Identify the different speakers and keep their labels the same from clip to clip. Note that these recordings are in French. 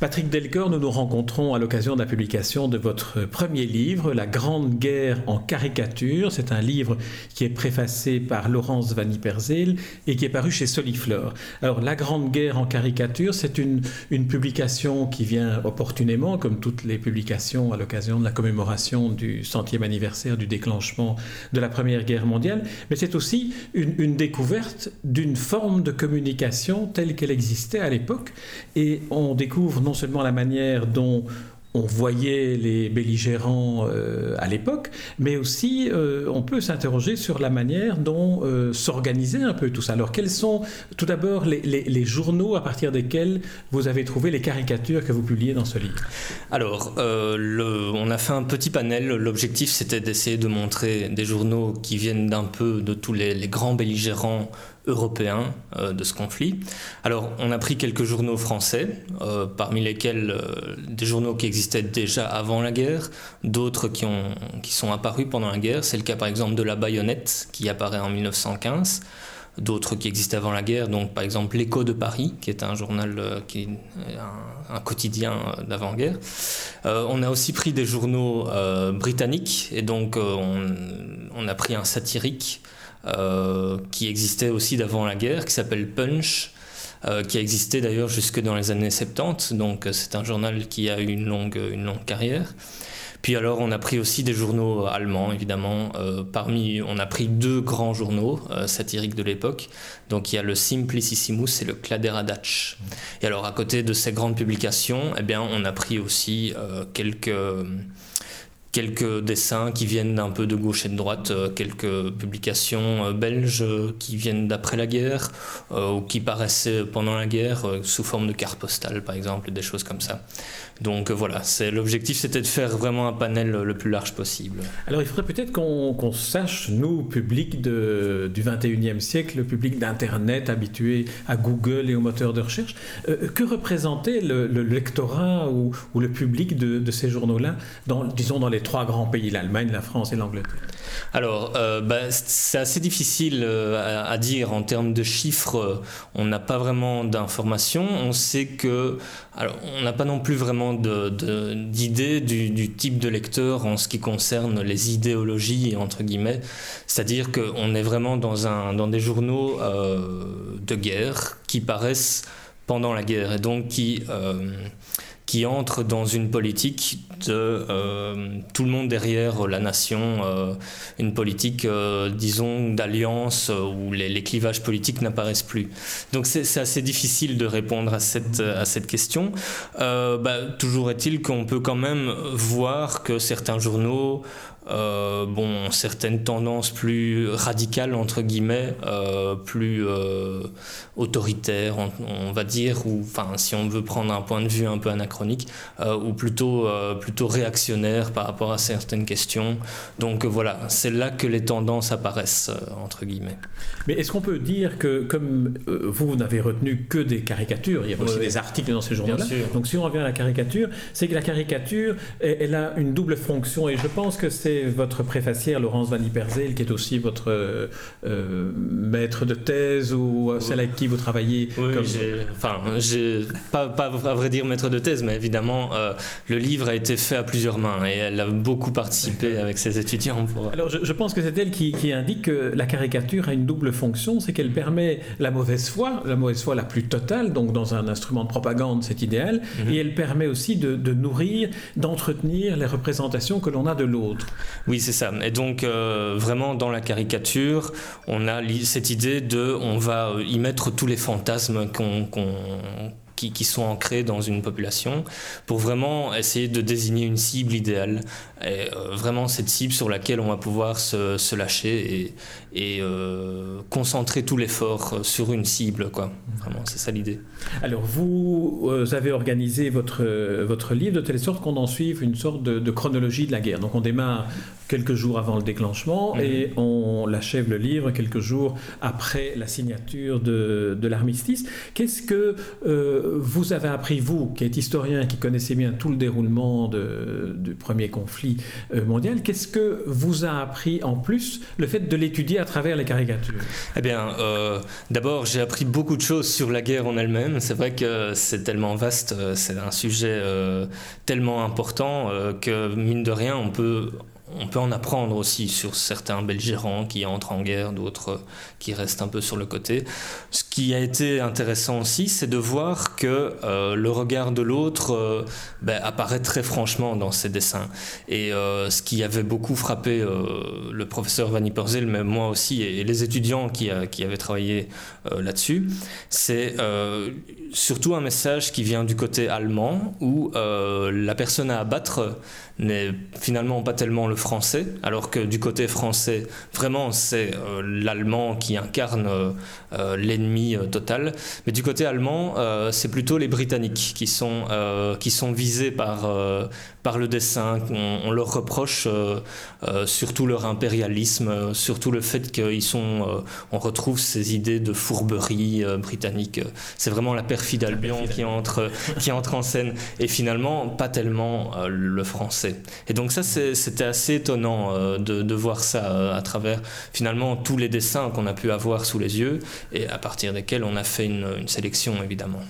Speaker 1: Patrick Delcor, nous nous rencontrons à l'occasion de la publication de votre premier livre, La Grande Guerre en caricature. C'est un livre qui est préfacé par Laurence Vanny Perzel et qui est paru chez Soliflore. Alors, La Grande Guerre en caricature, c'est une, une publication qui vient opportunément, comme toutes les publications à l'occasion de la commémoration du centième anniversaire du déclenchement de la Première Guerre mondiale, mais c'est aussi une, une découverte d'une forme de communication telle qu'elle existait à l'époque. Et on découvre non seulement la manière dont on voyait les belligérants euh, à l'époque, mais aussi euh, on peut s'interroger sur la manière dont euh, s'organisait un peu tout ça. Alors quels sont tout d'abord les, journaux à partir desquels vous avez trouvé les caricatures que vous publiez dans ce livre?
Speaker 2: Alors on a fait un petit panel. L'objectif c'était d'essayer de montrer des journaux qui viennent d'un peu de tous les grands belligérants européen euh, de ce conflit. Alors, on a pris quelques journaux français, euh, parmi lesquels euh, des journaux qui existaient déjà avant la guerre, d'autres qui, qui sont apparus pendant la guerre. C'est le cas par exemple de La Baïonnette, qui apparaît en 1915 d'autres qui existaient avant la guerre, donc par exemple l'Écho de Paris, qui est un journal, qui est un, quotidien d'avant-guerre. on a aussi pris des journaux britanniques, et donc on, a pris un satirique qui existait aussi d'avant la guerre, qui s'appelle Punch. Euh, qui a existé d'ailleurs jusque dans les années 70, donc euh, c'est un journal qui a eu une longue, une longue carrière. Puis alors on a pris aussi des journaux allemands évidemment. parmi, on a pris deux grands journaux satiriques de l'époque. Donc il y a le Simplicissimus et le Kladderadatsch. Et alors à côté de ces grandes publications, eh bien on a pris aussi quelques quelques dessins qui viennent un peu de gauche et de droite, euh, quelques publications euh, belges qui viennent d'après la guerre euh, ou qui paraissaient pendant la guerre sous forme de carte postale par exemple, des choses comme ça. Donc voilà, c'est l'objectif c'était de faire vraiment un panel le plus large possible.
Speaker 1: Alors il faudrait peut-être qu'on sache, nous, public de, du 21e siècle, le public d'Internet habitué à Google et aux moteurs de recherche, que représentait le, lectorat ou, ou, le public de, de ces journaux-là, dans, disons dans les trois grands pays, l'Allemagne, la France et l'Angleterre
Speaker 2: Alors, euh, bah, c'est assez difficile euh, à, dire en termes de chiffres. On n'a pas vraiment d'informations. On sait que. Alors, on n'a pas non plus vraiment d'idée du, type de lecteur en ce qui concerne les idéologies, entre guillemets. C'est-à-dire qu'on est vraiment dans, un, dans des journaux euh, de guerre qui paraissent pendant la guerre et donc qui qui entre dans une politique de euh, tout le monde derrière la nation, euh, une politique, euh, disons, d'alliance où les, clivages politiques n'apparaissent plus. Donc c'est assez difficile de répondre à cette, à cette question. Bah, toujours est-il qu'on peut quand même voir que certains journaux euh, bon, certaines tendances plus radicales, entre guillemets, euh, plus euh, autoritaires, on, va dire, ou enfin, si on veut prendre un point de vue un peu anachronique, ou plutôt, plutôt réactionnaire par rapport à certaines questions. Donc voilà, c'est là que les tendances apparaissent, entre guillemets.
Speaker 1: Mais est-ce qu'on peut dire que, comme vous, vous n'avez retenu que des caricatures, il y a aussi des articles dans ces journaux-là, donc si on revient à la caricature, c'est que la caricature, elle a une double fonction, et je pense que c'est votre préfacière, Laurence Van Perzel, qui est aussi votre euh, maître de thèse ou celle avec qui vous travaillez
Speaker 2: Oui, enfin, j'ai pas, pas, à vrai dire maître de thèse, mais évidemment, euh, le livre a été fait à plusieurs mains et elle a beaucoup participé avec ses étudiants. Pour...
Speaker 1: Alors, je, pense que c'est elle qui, indique que la caricature a une double fonction, c'est qu'elle permet la mauvaise foi, la mauvaise foi la plus totale, donc dans un instrument de propagande, c'est idéal, mhm. et elle permet aussi de, de nourrir, d'entretenir les représentations que l'on a de l'autre.
Speaker 2: Oui, c'est ça. Et donc, euh, vraiment, dans la caricature, on a cette idée de, on va y mettre tous les fantasmes qu'on qui, sont ancrés dans une population pour vraiment essayer de désigner une cible idéale. Et, euh, vraiment cette cible sur laquelle on va pouvoir se, se lâcher et, et euh, concentrer tout l'effort euh, sur une cible. Quoi. Vraiment, c'est ça l'idée.
Speaker 1: Alors, vous avez organisé votre, votre livre de telle sorte qu'on en suive une sorte de, chronologie de la guerre. Donc, on démarre quelques jours avant le déclenchement mhm. et on l'achève le livre quelques jours après la signature de, de l'armistice. Qu'est-ce que vous avez appris, vous, qui êtes historien, qui connaissez bien tout le déroulement du premier conflit euh, mondial, qu'est-ce que vous a appris en plus le fait de l'étudier à travers les caricatures?
Speaker 2: Eh bien, d'abord, j'ai appris beaucoup de choses sur la guerre en elle-même. C'est vrai que c'est tellement vaste, c'est un sujet tellement important que, mine de rien, on peut on peut en apprendre aussi sur certains belgérants qui entrent en guerre, d'autres qui restent un peu sur le côté. Ce qui a été intéressant aussi, c'est de voir que euh, le regard de l'autre euh, ben, apparaît très franchement dans ses dessins. Et euh, ce qui avait beaucoup frappé le professeur Van Ypersel, mais moi aussi, et, les étudiants qui, qui avaient travaillé là-dessus, c'est surtout un message qui vient du côté allemand, où la personne à abattre n'est finalement pas tellement le français, alors que du côté français, vraiment, c'est euh, l'allemand qui incarne euh, euh, l'ennemi total. Mais du côté allemand, c'est plutôt les Britanniques qui sont, qui sont visés par, par le dessin. On, leur reproche surtout leur impérialisme, surtout le fait qu'ils sont. on retrouve ces idées de fourberie britannique. C'est vraiment la perfide Albion qui entre, qui entre en scène. Et finalement, pas tellement le français. Et donc ça, c'était assez étonnant euh, de, voir ça euh, à travers finalement tous les dessins qu'on a pu avoir sous les yeux et à partir desquels on a fait une sélection évidemment.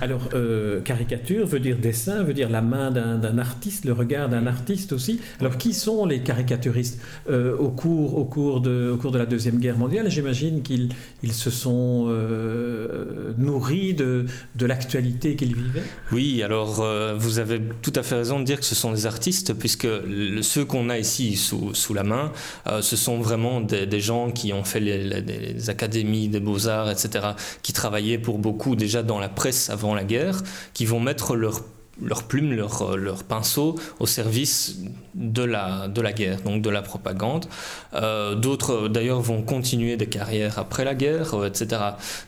Speaker 1: Alors, euh, caricature veut dire dessin, veut dire la main d'un artiste, le regard d'un artiste aussi. Alors, qui sont les caricaturistes? Euh, au, cours, au, cours de, au cours de la Deuxième Guerre mondiale J'imagine qu'ils ils se sont euh, nourris de, de l'actualité qu'ils vivaient.
Speaker 2: Oui, alors vous avez tout à fait raison de dire que ce sont des artistes, puisque ceux qu'on a ici sous, sous la main, ce sont vraiment des, gens qui ont fait les académies des beaux-arts, etc., qui travaillaient pour beaucoup déjà dans la presse avant la guerre, qui vont mettre leur leurs plumes, leurs leur pinceaux au service de la, de la guerre, donc de la propagande. Euh, d'autres, d'ailleurs, vont continuer des carrières après la guerre, euh, etc.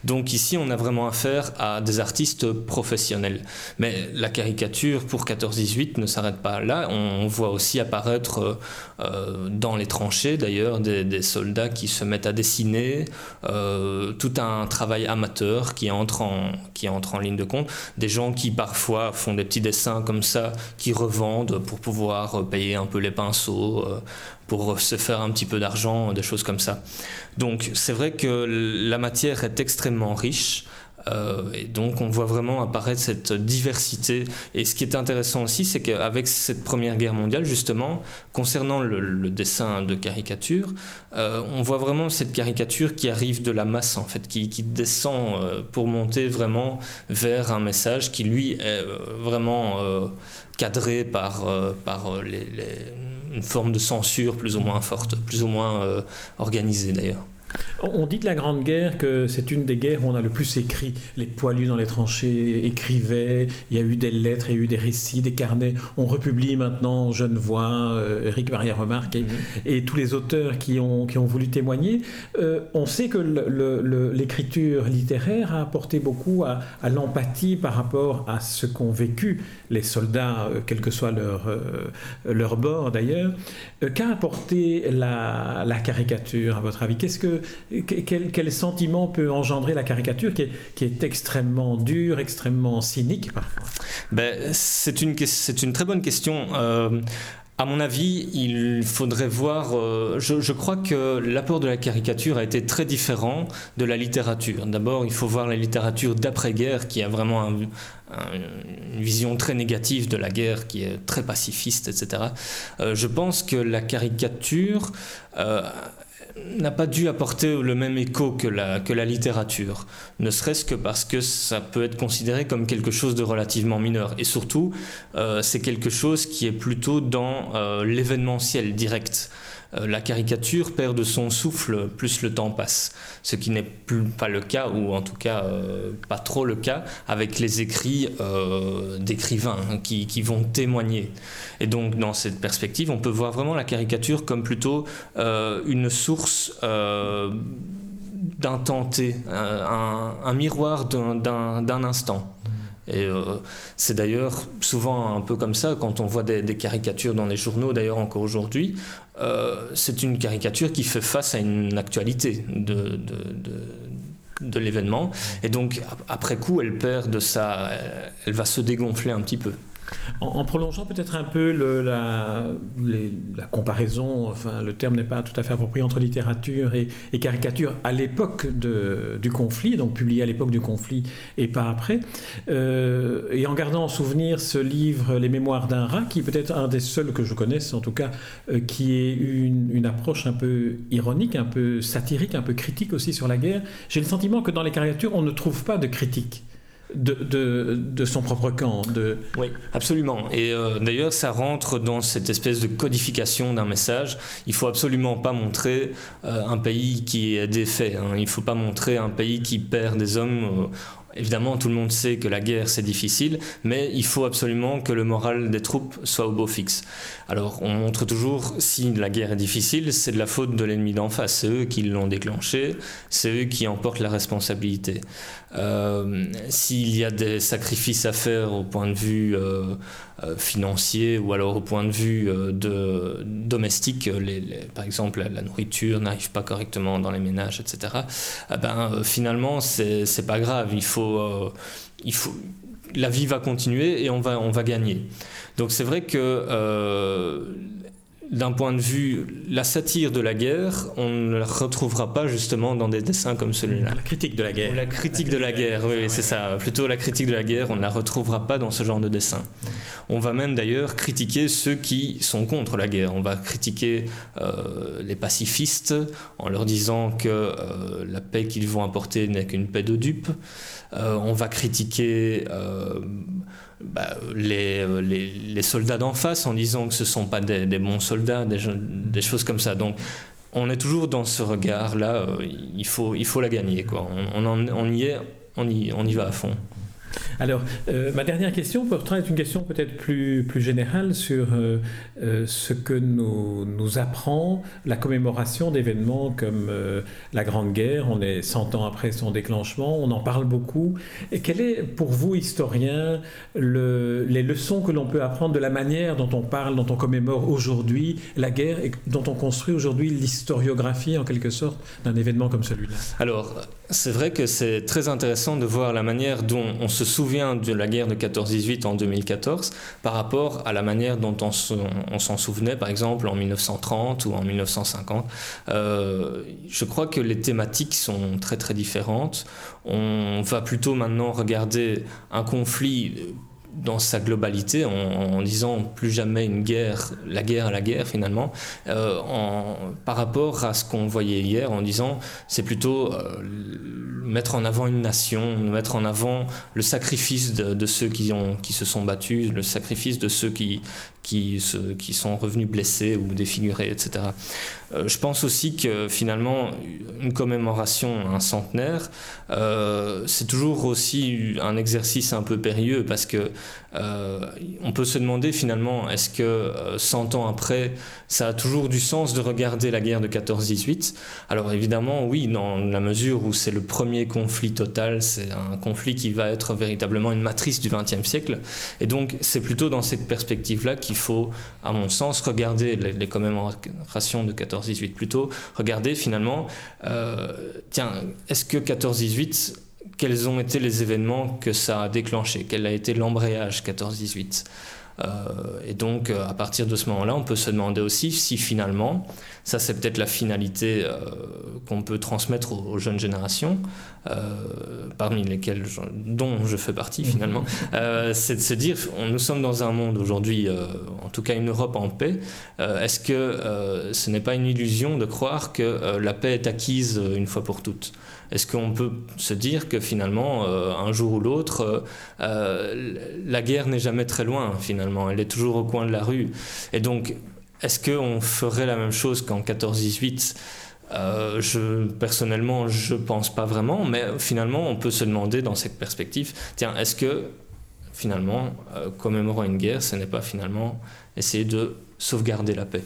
Speaker 2: Donc ici, on a vraiment affaire à des artistes professionnels. Mais la caricature pour 14-18 ne s'arrête pas là. On, voit aussi apparaître euh, dans les tranchées, d'ailleurs, des, des, soldats qui se mettent à dessiner, tout un travail amateur qui entre, en, qui entre en ligne de compte, des gens qui parfois font des dessins comme ça, qui revendent pour pouvoir payer un peu les pinceaux, euh, pour se faire un petit peu d'argent, des choses comme ça. Donc c'est vrai que la matière est extrêmement riche. Euh, et donc on voit vraiment apparaître cette diversité. Et ce qui est intéressant aussi, c'est qu'avec cette Première Guerre mondiale, justement, concernant le, dessin de caricature, euh, on voit vraiment cette caricature qui arrive de la masse, en fait, qui, descend pour monter vraiment vers un message qui, lui, est vraiment cadré par, euh, par euh, une forme de censure plus ou moins forte, plus ou moins euh, organisée d'ailleurs.
Speaker 1: On dit de la Grande Guerre que c'est une des guerres où on a le plus écrit. Les poilus dans les tranchées écrivaient, il y a eu des lettres, il y a eu des récits, des carnets. On republie maintenant Genevois, Eric Maria Remarque mhm. et, tous les auteurs qui ont, qui ont voulu témoigner. on sait que l'écriture littéraire a apporté beaucoup à, à l'empathie par rapport à ce qu'ont vécu les soldats, euh, quel que soit leur, euh, leur bord d'ailleurs. Euh, qu'a apporté la, caricature, à votre avis? Qu'est-ce que, quel, quel, sentiment peut engendrer la caricature qui est, extrêmement dure, extrêmement cynique parfois
Speaker 2: ben, C'est une, très bonne question. À mon avis, il faudrait voir. Euh, je, crois que l'apport de la caricature a été très différent de la littérature. D'abord, il faut voir la littérature d'après-guerre qui a vraiment une vision très négative de la guerre, qui est très pacifiste, etc. Euh, je pense que la caricature euh, n'a pas dû apporter le même écho que la, que littérature, ne serait-ce que parce que ça peut être considéré comme quelque chose de relativement mineur. Et surtout, euh, c'est quelque chose qui est plutôt dans euh, l'événementiel direct. Euh, la caricature perd de son souffle plus le temps passe, ce qui n'est plus pas le cas, ou en tout cas euh, pas trop le cas, avec les écrits euh, d'écrivains hein, qui, vont témoigner. Et donc dans cette perspective, on peut voir vraiment la caricature comme plutôt une source d'un un miroir d'un instant. Et euh, c'est d'ailleurs souvent un peu comme ça quand on voit des, caricatures dans les journaux, d'ailleurs encore aujourd'hui. Euh, c'est une caricature qui fait face à une actualité de, de l'événement. Et donc, après coup, elle perd de sa. Elle va se dégonfler un petit peu.
Speaker 1: En, prolongeant peut-être un peu la, comparaison, enfin le terme n'est pas tout à fait approprié entre littérature et, caricature à l'époque du conflit, donc publié à l'époque du conflit et pas après, euh, et en gardant en souvenir ce livre Les Mémoires d'un rat, qui peut-être un des seuls que je connaisse en tout cas, euh, qui est une, une approche un peu ironique, un peu satirique, un peu critique aussi sur la guerre, j'ai le sentiment que dans les caricatures on ne trouve pas de critique de, son propre camp.
Speaker 2: Oui, absolument. Et euh, d'ailleurs, ça rentre dans cette espèce de codification d'un message. Il faut absolument pas montrer euh, un pays qui est défait. Hein. Il faut pas montrer un pays qui perd des hommes. Euh, Évidemment, tout le monde sait que la guerre, c'est difficile, mais il faut absolument que le moral des troupes soit au beau fixe. Alors, on montre toujours, si la guerre est difficile, c'est de la faute de l'ennemi d'en face. C'est eux qui l'ont déclenché, c'est eux qui emportent la responsabilité. Euh, s'il y a des sacrifices à faire au point de vue euh, euh, financier ou alors au point de vue domestique, par exemple la nourriture n'arrive pas correctement dans les ménages, etc., eh ben, finalement, c'est pas grave. Il faut, il faut, la vie va continuer et on va, on va gagner. Donc c'est vrai que d'un point de vue, la satire de la guerre, on ne la retrouvera pas justement dans des dessins comme celui-là.
Speaker 1: La critique de la guerre.
Speaker 2: la critique de la guerre, oui, c'est ça. Plutôt la critique de la guerre, on ne la retrouvera pas dans ce genre de dessin. On va même d'ailleurs critiquer ceux qui sont contre la guerre. On va critiquer euh, les pacifistes en leur disant que euh, la paix qu'ils vont apporter n'est qu'une paix de dupes. Euh, on va critiquer bah, les, les, les, soldats d'en face en disant que ce ne sont pas des, des bons soldats, des, des, choses comme ça. Donc on est toujours dans ce regard-là, euh, il, faut, il faut la gagner. On, y est, on y va à fond.
Speaker 1: Alors, euh, ma dernière question, pourtant, est une question peut-être plus, plus générale sur euh, euh, ce que nous, nous, apprend la commémoration d'événements comme la Grande Guerre. On est 100 ans après son déclenchement, on en parle beaucoup. Et quel est, pour vous, historien, le, les leçons que l'on peut apprendre de la manière dont on parle, dont on commémore aujourd'hui la guerre et dont on construit aujourd'hui l'historiographie, en quelque sorte, d'un événement comme celui-là?
Speaker 2: Alors, c'est vrai que c'est très intéressant de voir la manière dont on se souvient de la guerre de 14-18 en 2014 par rapport à la manière dont on, s'en souvenait par exemple en 1930 ou en 1950. Euh, je crois que les thématiques sont très très différentes. On va plutôt maintenant regarder un conflit dans sa globalité, en, disant plus jamais une guerre, la guerre à la guerre finalement, euh, par rapport à ce qu'on voyait hier, en disant c'est plutôt euh, mettre en avant une nation, mettre en avant le sacrifice de, de, ceux qui, ont, qui se sont battus, le sacrifice de ceux qui, qui, se, qui sont revenus blessés ou défigurés, etc. Euh, je pense aussi que finalement, une commémoration, un centenaire, euh, c'est toujours aussi un exercice un peu périlleux parce que euh, on peut se demander finalement, est-ce que 100 ans après, ça a toujours du sens de regarder la guerre de 14-18 Alors évidemment, oui, dans la mesure où c'est le premier conflit total, c'est un conflit qui va être véritablement une matrice du XXe siècle. Et donc, c'est plutôt dans cette perspective-là qu'il faut, à mon sens, regarder les, commémorations de 14 14-18 plutôt, regarder finalement, euh, tiens, est-ce que 14-18, quels ont été les événements que ça a déclenché Quel a été l'embrayage 14-18 euh, et donc, euh, à partir de ce moment-là, on peut se demander aussi si finalement, ça c'est peut-être la finalité euh, qu'on peut transmettre aux, jeunes générations, parmi lesquelles, dont je fais partie mhm. finalement, c'est de se dire, on, nous sommes dans un monde aujourd'hui, en tout cas une Europe en paix, est-ce que ce n'est pas une illusion de croire que la paix est acquise une fois pour toutes? Est-ce qu'on peut se dire que finalement, euh, un jour ou l'autre, euh, euh, la guerre n'est jamais très loin, finalement, elle est toujours au coin de la rue. Et donc, est-ce qu'on ferait la même chose qu'en 14-18 je, personnellement, je pense pas vraiment, mais finalement, on peut se demander dans cette perspective, tiens, est-ce que finalement, commémorer une guerre, ce n'est pas finalement essayer de sauvegarder la paix.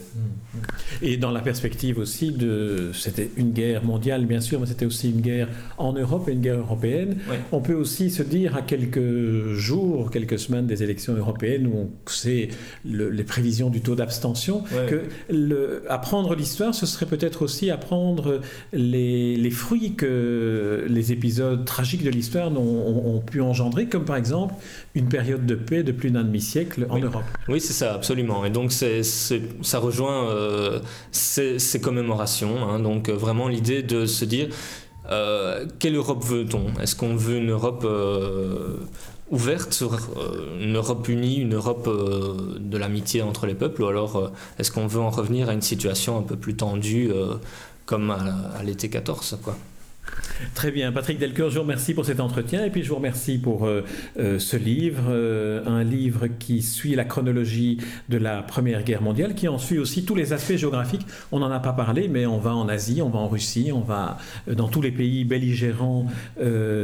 Speaker 1: Et dans la perspective aussi de, c'était une guerre mondiale bien sûr, mais c'était aussi une guerre en Europe et une guerre européenne. On peut aussi se dire à quelques jours, quelques semaines des élections européennes où on sait les prévisions du taux d'abstention, que le, apprendre l'histoire, ce serait peut-être aussi apprendre les, les, fruits que les épisodes tragiques de l'histoire ont, ont, pu engendrer, comme par exemple une période de paix de plus d'un demi-siècle en Europe.
Speaker 2: Oui, c'est ça, absolument. Et donc c'est ça rejoint euh, ces, commémorations. Hein. donc euh, vraiment l'idée de se dire euh, quelle Europe veut-on? Est-ce qu'on veut une Europe ouverte, une Europe unie, une Europe de l'amitié entre les peuples, ou alors est-ce qu'on veut en revenir à une situation un peu plus tendue comme à, à l'été 14 quoi?
Speaker 1: Très bien. Patrick Delcoeur, je vous remercie pour cet entretien et puis je vous remercie pour euh, euh, ce livre, euh, un livre qui suit la chronologie de la Première Guerre mondiale, qui en suit aussi tous les aspects géographiques. On n'en a pas parlé, mais on va en Asie, on va en Russie, on va dans tous les pays belligérants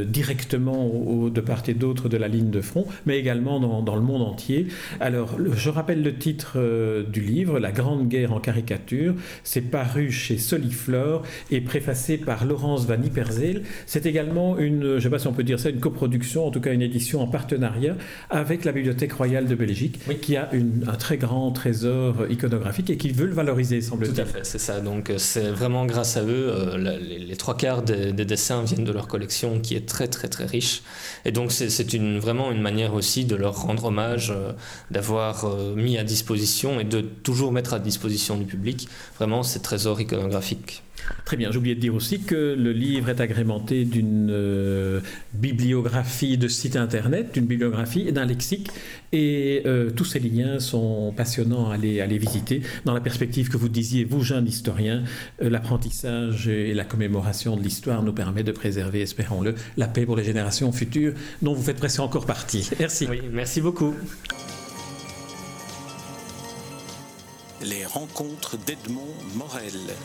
Speaker 1: directement de part et d'autre de la ligne de front, mais également dans, le monde entier. Alors, je rappelle le titre du livre, La Grande Guerre en caricature. C'est paru chez Soliflore et préfacé par Laurence C'est également une, je ne sais pas si on peut dire ça, une coproduction, en tout cas une édition en partenariat avec la Bibliothèque royale de Belgique, qui a un très grand trésor iconographique et qui veut le valoriser, semble-t-il.
Speaker 2: Tout à fait, c'est ça. Donc euh, c'est vraiment grâce à eux, euh, les, trois quarts des, dessins viennent de leur collection qui est très très très riche. Et donc c'est une, vraiment une manière aussi de leur rendre hommage, euh, d'avoir mis à disposition et de toujours mettre à disposition du public vraiment ces trésors iconographiques.
Speaker 1: Très bien, j'ai oublié de dire aussi que le livre est agrémenté d'une euh, bibliographie de site internet, d'une bibliographie et d'un lexique, et euh, tous ces liens sont passionnants à aller, visiter. Dans la perspective que vous disiez, vous, jeune historien, euh, l'apprentissage et la commémoration de l'histoire nous permet de préserver, espérons-le, la paix pour les générations futures, dont vous faites presque encore partie. Merci.
Speaker 2: Oui, merci beaucoup.
Speaker 3: Les rencontres d'Edmond Morel.